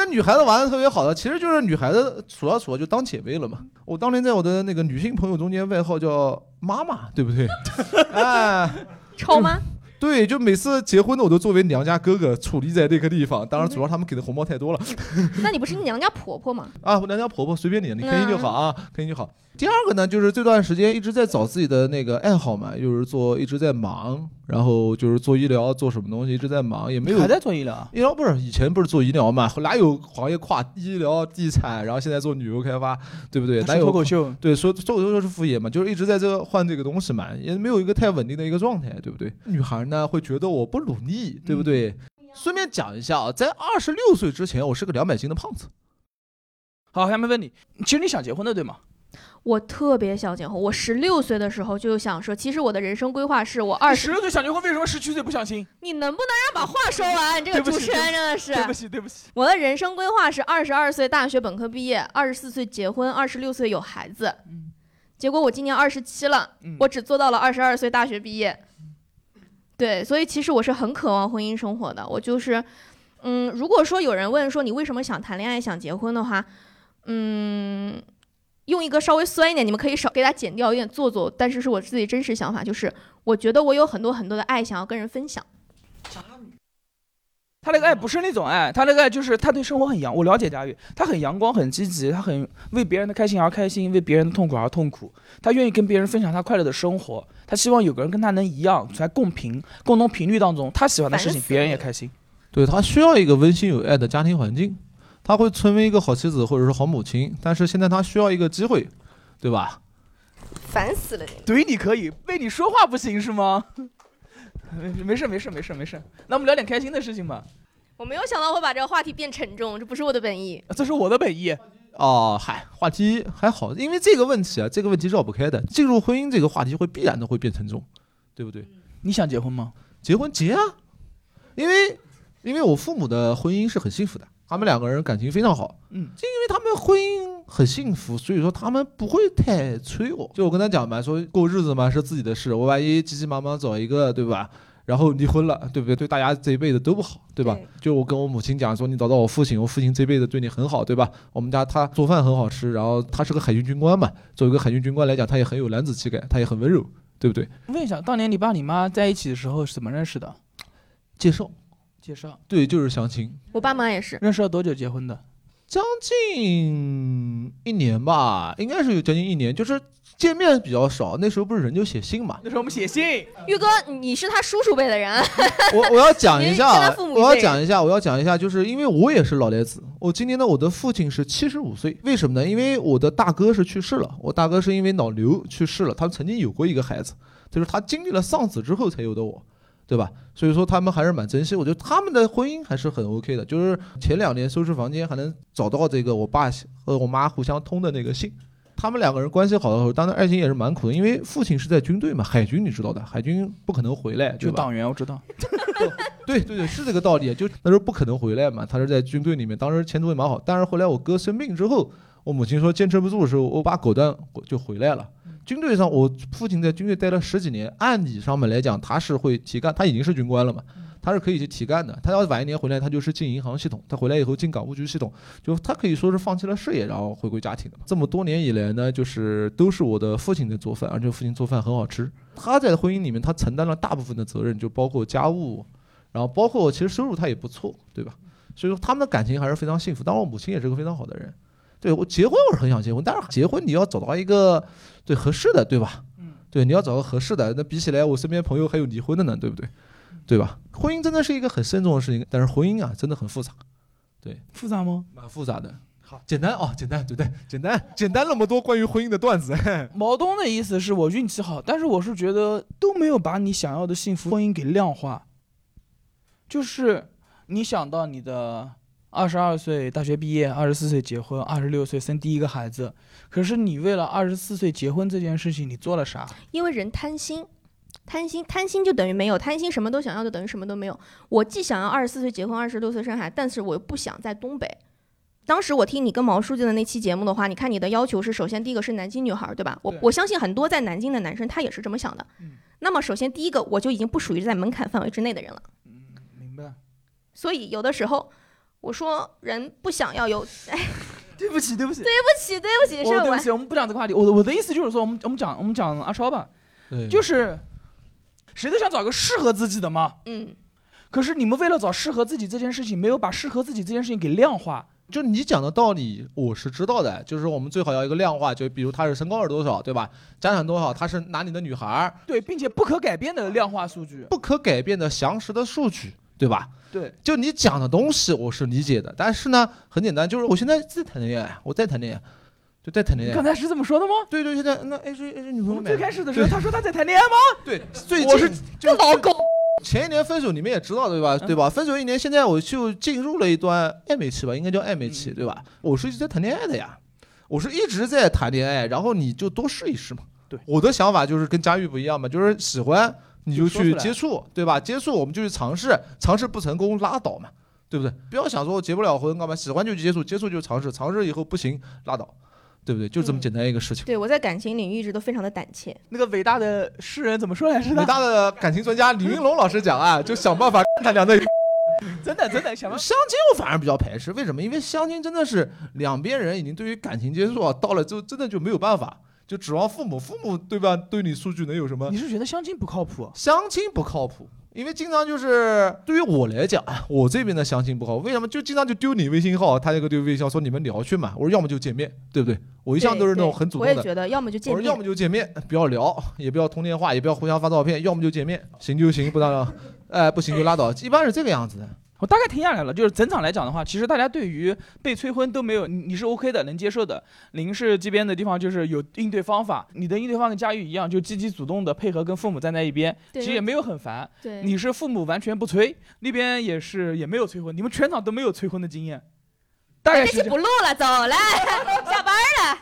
跟女孩子玩的特别好的，其实就是女孩子数着数着就当姐妹了嘛。我当年在我的那个女性朋友中间外号叫妈妈，对不对？*laughs* 哎，丑吗？对，就每次结婚的我都作为娘家哥哥矗立在那个地方。当然，主要他们给的红包太多了那你不是娘家婆婆吗？啊。我娘家婆婆随便你，你开心就好啊，开心就好。第二个呢，就是这段时间一直在找自己的那个爱好嘛，就是做一直在忙，然后就是做医疗，做什么东西一直在忙，也没有还在做医疗啊？医疗不是以前不是做医疗嘛，哪有行业跨医疗、地产，然后现在做旅游开发，对不对？哪有脱口秀？对，说脱口秀是副业嘛，就是一直在这个换这个东西嘛，也没有一个太稳定的一个状态，对不对？女孩呢会觉得我不努力，对不对？顺便讲一下啊，在二十六岁之前，我是个两百斤的胖子。好，下面问你，其实你想结婚的对吗？我特别想结婚，我十六岁的时候就想说，其实我的人生规划是我二十，十六岁想结婚，为什么十七岁不相亲？你能不能让把话说完？你这个主持人真的是对不起，对不起。我的人生规划是二十二岁大学本科毕业，二十四岁结婚，二十六岁有孩子。嗯结果我今年二十七了，嗯我只做到了二十二岁大学毕业。对，所以其实我是很渴望婚姻生活的。我就是，嗯，如果说有人问说你为什么想谈恋爱、想结婚的话，嗯，用一个稍微酸一点，你们可以少给它剪掉，有点做作，但是是我自己真实想法，就是我觉得我有很多很多的爱想要跟人分享。他那个爱不是那种爱，他那个爱就是他对生活很阳。我了解佳玉，他很阳光，很积极，他很为别人的开心而开心，为别人的痛苦而痛苦。他愿意跟别人分享他快乐的生活，他希望有个人跟他能一样，在共频、共同频率当中，他喜欢的事情别人也开心。对他需要一个温馨有爱的家庭环境，他会成为一个好妻子或者是好母亲，但是现在他需要一个机会，对吧？烦死了你！怼你可以，为你说话不行是吗？没 *laughs* 没事没事没事没事，那我们聊点开心的事情吧。我没有想到会把这个话题变沉重，这不是我的本意。这是我的本意。哦，嗨，话题还好，因为这个问题啊，这个问题绕不开的。进入婚姻这个话题会必然的会变沉重，对不对？你想结婚吗？结婚结啊，因为因为我父母的婚姻是很幸福的，他们两个人感情非常好，嗯，就因为他们婚姻很幸福，所以说他们不会太催我。就我跟他讲嘛，说过日子嘛是自己的事，我万一急急忙忙找一个，对吧？然后离婚了，对不对？对大家这一辈子都不好，对吧？对就我跟我母亲讲说，你找到我父亲，我父亲这辈子对你很好，对吧？我们家他做饭很好吃，然后他是个海军军官嘛，作为一个海军军官来讲，他也很有男子气概，他也很温柔，对不对？问一下，当年你爸你妈在一起的时候是怎么认识的？介绍，介绍。对，就是相亲。我爸妈也是，认识了多久结婚的？将近一年吧，应该是有将近一年，就是见面比较少。那时候不是人就写信嘛。那时候我们写信。玉哥，你是他叔叔辈的人，我我要讲一下 *laughs* 他父，母一我要讲一下，我要讲一下，就是因为我也是老来子，我今年的，我的父亲是七十五岁，为什么呢？因为我的大哥是去世了，我大哥是因为脑瘤去世了，他曾经有过一个孩子，就是他经历了丧子之后才有的我。对吧？所以说他们还是蛮珍惜，我觉得他们的婚姻还是很 OK 的。就是前两年收拾房间还能找到这个我爸和我妈互相通的那个信，他们两个人关系好的时候，当然爱情也是蛮苦的，因为父亲是在军队嘛，海军你知道的，海军不可能回来，就党员，我知道。*laughs* 对 *laughs* 对对，是这个道理。就那时候不可能回来嘛，他是在军队里面，当时前途也蛮好。但是后来我哥生病之后，我母亲说坚持不住的时候，我爸果断就回来了。军队上，我父亲在军队待了十几年，按理上面来讲，他是会提干，他已经是军官了嘛，他是可以去提干的。他要晚一年回来，他就是进银行系统，他回来以后进港务局系统，就他可以说是放弃了事业，然后回归家庭的嘛。这么多年以来呢，就是都是我的父亲在做饭，而且父亲做饭很好吃。他在婚姻里面，他承担了大部分的责任，就包括家务，然后包括其实收入他也不错，对吧？所以说他们的感情还是非常幸福。当然，我母亲也是个非常好的人。对我结婚我是很想结婚，但是结婚你要找到一个对合适的，对吧？嗯，对，你要找个合适的。那比起来，我身边朋友还有离婚的呢，对不对？对吧？婚姻真的是一个很慎重的事情，但是婚姻啊，真的很复杂，对复杂吗？蛮复杂的。好，简单哦，简单，对不对？简单，简单那么多关于婚姻的段子。*laughs* 毛东的意思是我运气好，但是我是觉得都没有把你想要的幸福婚姻给量化。就是你想到你的二十二岁大学毕业，二十四岁结婚，二十六岁生第一个孩子，可是你为了二十四岁结婚这件事情，你做了啥？因为人贪心，贪心，贪心就等于没有，贪心什么都想要，就等于什么都没有。我既想要二十四岁结婚，二十六岁生孩子，但是我又不想在东北。当时我听你跟毛书记的那期节目的话，你看你的要求是，首先第一个是南京女孩，对吧？我我相信很多在南京的男生他也是这么想的。嗯那么首先第一个，我就已经不属于在门槛范围之内的人了。嗯明白？所以有的时候我说人不想要有，哎，*laughs* 对不起，对不起，对不起，对不起，是我我对不起，我们不讲这个话题。我我的意思就是说，我们我们讲我们讲阿超吧，对就是谁都想找个适合自己的嘛。嗯，可是你们为了找适合自己这件事情，没有把适合自己这件事情给量化，就你讲的道理，我是知道的，就是我们最好要一个量化，就比如他是身高是多少，对吧？家产多少，他是哪里的女孩儿，对，并且不可改变的量化数据。不可改变的详实的数据，对吧？对，就你讲的东西，我是理解的，但是呢，很简单，就是我现在在谈恋爱，我在谈恋爱，就在谈恋爱。刚才是这么说的吗？对对，现在那 H H 女朋友没我们最开始的时候，他说他在谈恋爱吗？对，最我是近就老狗。前一年分手，你们也知道对吧？对吧？分手一年，现在我就进入了一段暧昧期吧，应该叫暧昧期，对吧？我是一直在谈恋爱的呀，我是一直在谈恋爱，然后你就多试一试嘛。对，我的想法就是跟佳玉不一样嘛，就是喜欢你就去接触，对吧？接触我们就去尝试，尝试不成功拉倒嘛，对不对？不要想说我结不了婚干嘛，喜欢就去接触，接触就尝试，尝试以后不行拉倒，对不对？就这么嗯简单一个事情。对我在感情领域一直都非常的胆怯。那个伟大的诗人怎么说来着伟？大的感情专家李云龙老师讲啊，就想办法他俩的 *laughs* 真的真的想。相亲我反而比较排斥，为什么？因为相亲真的是两边人已经对于感情接触啊，到了之后真的就没有办法，就指望父母，父母对吧？对你数据能有什么你？是觉得相亲不靠谱？相亲不靠谱，因为经常就是对于我来讲，我这边的相亲不靠谱，为什么？就经常就丢你微信号，他那个丢微信号说你们聊去嘛，我说要么就见面，对不对？我一向都是那种很主动的。我也觉得，要么就见面我说要么，就见面，不要聊，也不要通电话，也不要互相发照片，要么就见面，行就行，不当然，哎，不行就拉倒，一般是这个样子的。我大概听下来了，就是整场来讲的话，其实大家对于被催婚都没有，你你是 OK 的，能接受的。零是这边的地方就是有应对方法，你的应对方跟佳玉一样，就积极主动的配合跟父母站在一边，其实也没有很烦。对，你是父母完全不催，那边也是也没有催婚，你们全场都没有催婚的经验，大概是不录了，走了，*laughs* 下班了。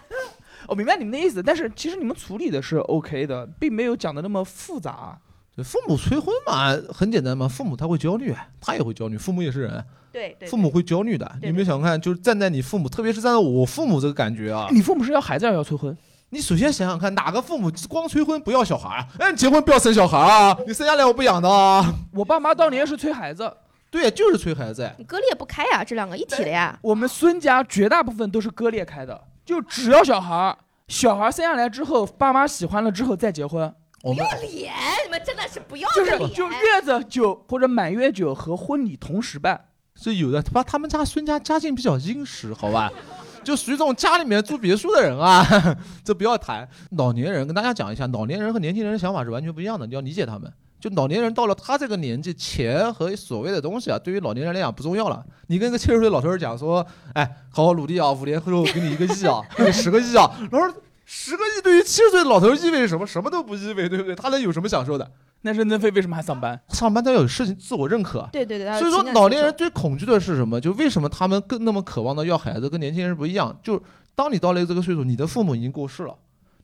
我明白你们的意思，但是其实你们处理的是 OK 的，并没有讲的那么复杂。对，父母催婚嘛，很简单嘛，父母他会焦虑，他也会焦虑，父母也是人，对对，父母会焦虑的。对你有没有想看，就是站在你父母，特别是站在我父母这个感觉啊，你父母是要孩子还是要催婚？你首先想想看，哪个父母光催婚不要小孩啊？哎，你结婚不要生小孩啊？你生下来我不养的啊？我爸妈当年是催孩子，对，就是催孩子。你割裂不开呀，这两个一体的呀。我们孙家绝大部分都是割裂开的，就只要小孩，小孩生下来之后，爸妈喜欢了之后再结婚，我们脸，你们真的是不要脸就是。就月子酒或者满月酒和婚礼同时办。是有的，他他们家孙家家境比较殷实，好吧？就属于这种家里面住别墅的人啊，*laughs* 这不要谈。老年人跟大家讲一下，老年人和年轻人的想法是完全不一样的，你要理解他们。就老年人到了他这个年纪，钱和所谓的东西啊，对于老年人来讲不重要了。你跟一个七十岁老头儿讲说，哎，好好努力啊，五年后我给你一个亿啊，给 *laughs* 你十个亿啊，然后十个亿对于七十岁的老头意味着什么？什么都不意味，对不对？他能有什么享受的？那任正非为什么还上班？上班他要有事情自我认可。对对对，所以说，老年人最恐惧的是什么？就为什么他们更那么渴望的要孩子，跟年轻人不一样？就当你到了这个岁数，你的父母已经过世了，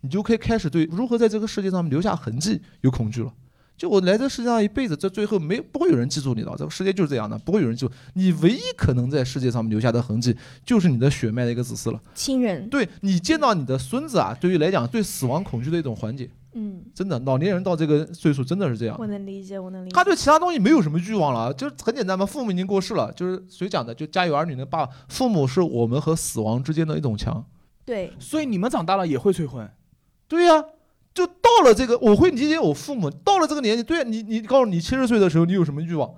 你就可以开始对如何在这个世界上留下痕迹有恐惧了。就我来这世界上一辈子，这最后没不会有人记住你的，这个世界就是这样的，不会有人记住你。唯一可能在世界上留下的痕迹，就是你的血脉的一个子嗣了。亲人，对你见到你的孙子啊，对于来讲，对死亡恐惧的一种缓解。嗯，真的，老年人到这个岁数真的是这样。我能理解，我能理解。他对其他东西没有什么欲望了，就是很简单嘛。父母已经过世了，就是谁讲的？就《家有儿女》的爸，父母是我们和死亡之间的一种墙。对，所以你们长大了也会催婚。对呀、了这个，我会理解我父母到了这个年纪。对、啊、你，你告诉你七十岁的时候，你有什么欲望？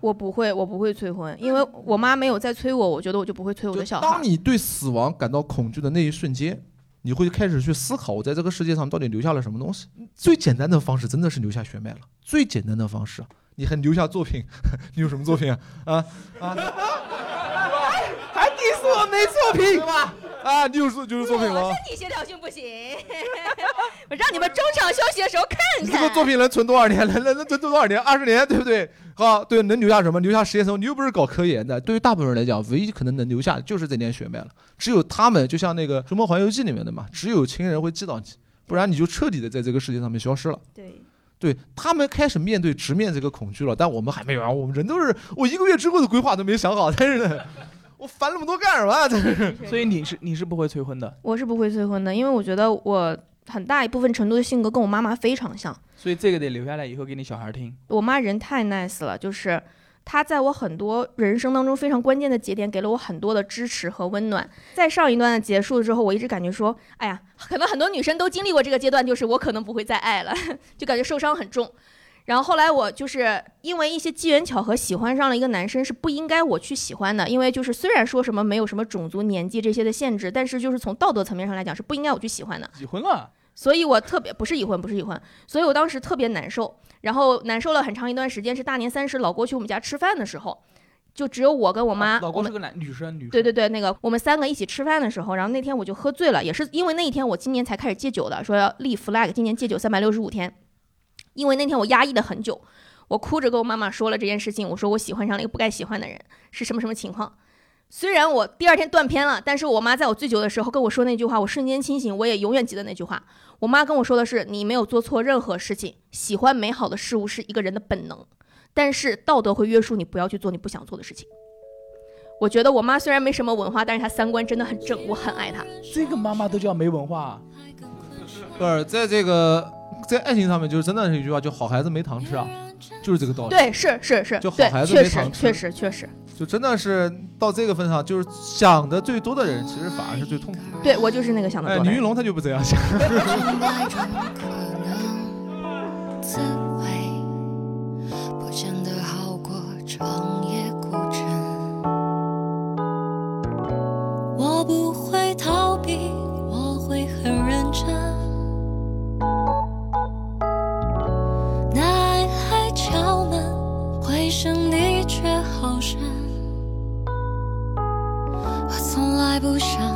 我不会，我不会催婚，因为我妈没有在催我，我觉得我就不会催我的小孩当。你对死亡感到恐惧的那一瞬间，你会开始去思考，我在这个世界上到底留下了什么东西。最简单的方式真的是留下血脉了，最简单的方式。你还留下作品？*laughs* 你有什么作品啊？啊啊！还 diss 我没作品？啊，你有作就是作品了。你协调性不行，*laughs* 我让你们中场休息的时候看你这个作品能存多少年？能能能存多少年？二十年，对不对？好，对，能留下什么？留下实验生。你又不是搞科研的，对于大部分人来讲，唯一可能能留下的就是这点血脉了。只有他们，就像那个《逐梦环游记》里面的嘛，只有亲人会记到你，不然你就彻底的在这个世界上面消失了。对，对他们开始面对直面这个恐惧了，但我们还没有啊。我们人都是，我一个月之后的规划都没想好，但是呢，我烦那么多干什么啊？真是。*laughs* 所以你是你是不会催婚的。我是不会催婚的，因为我觉得我很大一部分程度的性格跟我妈妈非常像。所以这个得留下来以后给你小孩听。我妈人太 nice 了，就是她在我很多人生当中非常关键的节点，给了我很多的支持和温暖。在上一段的结束之后，我一直感觉说，哎呀，可能很多女生都经历过这个阶段，就是我可能不会再爱了，*laughs* 就感觉受伤很重。然后后来我就是因为一些机缘巧合喜欢上了一个男生，是不应该我去喜欢的，因为就是虽然说什么没有什么种族、年纪这些的限制，但是就是从道德层面上来讲是不应该我去喜欢的。已婚了，所以我特别不是已婚，不是已婚，所以我当时特别难受，然后难受了很长一段时间。是大年三十老郭去我们家吃饭的时候，就只有我跟我妈，老公是个男女生，女生对对对，那个我们三个一起吃饭的时候，然后那天我就喝醉了，也是因为那一天我今年才开始戒酒的，说要立 flag，今年戒酒三百六十五天，因为那天我压抑了很久，我哭着跟我妈妈说了这件事情，我说我喜欢上了一个不该喜欢的人，是什么什么情况。虽然我第二天断片了，但是我妈在我醉酒的时候跟我说那句话，我瞬间清醒，我也永远记得那句话。我妈跟我说的是：你没有做错任何事情，喜欢美好的事物是一个人的本能，但是道德会约束你不要去做你不想做的事情。我觉得我妈虽然没什么文化，但是她三观真的很正，我很爱她。这个妈妈都叫没文化，不是在这个在爱情上面，就是真的是一句话，就好孩子没糖吃啊，就是这个道理。对，是是是，就好孩，子没糖吃确实确实，就真的是到这个份上，就是想的最多的人，其实反而是最痛苦的。对我就是那个想得哎，多的人。李云龙他就不这样想。滋味，不见得好过长夜孤枕。我不会逃避，我会很认真。我从来不想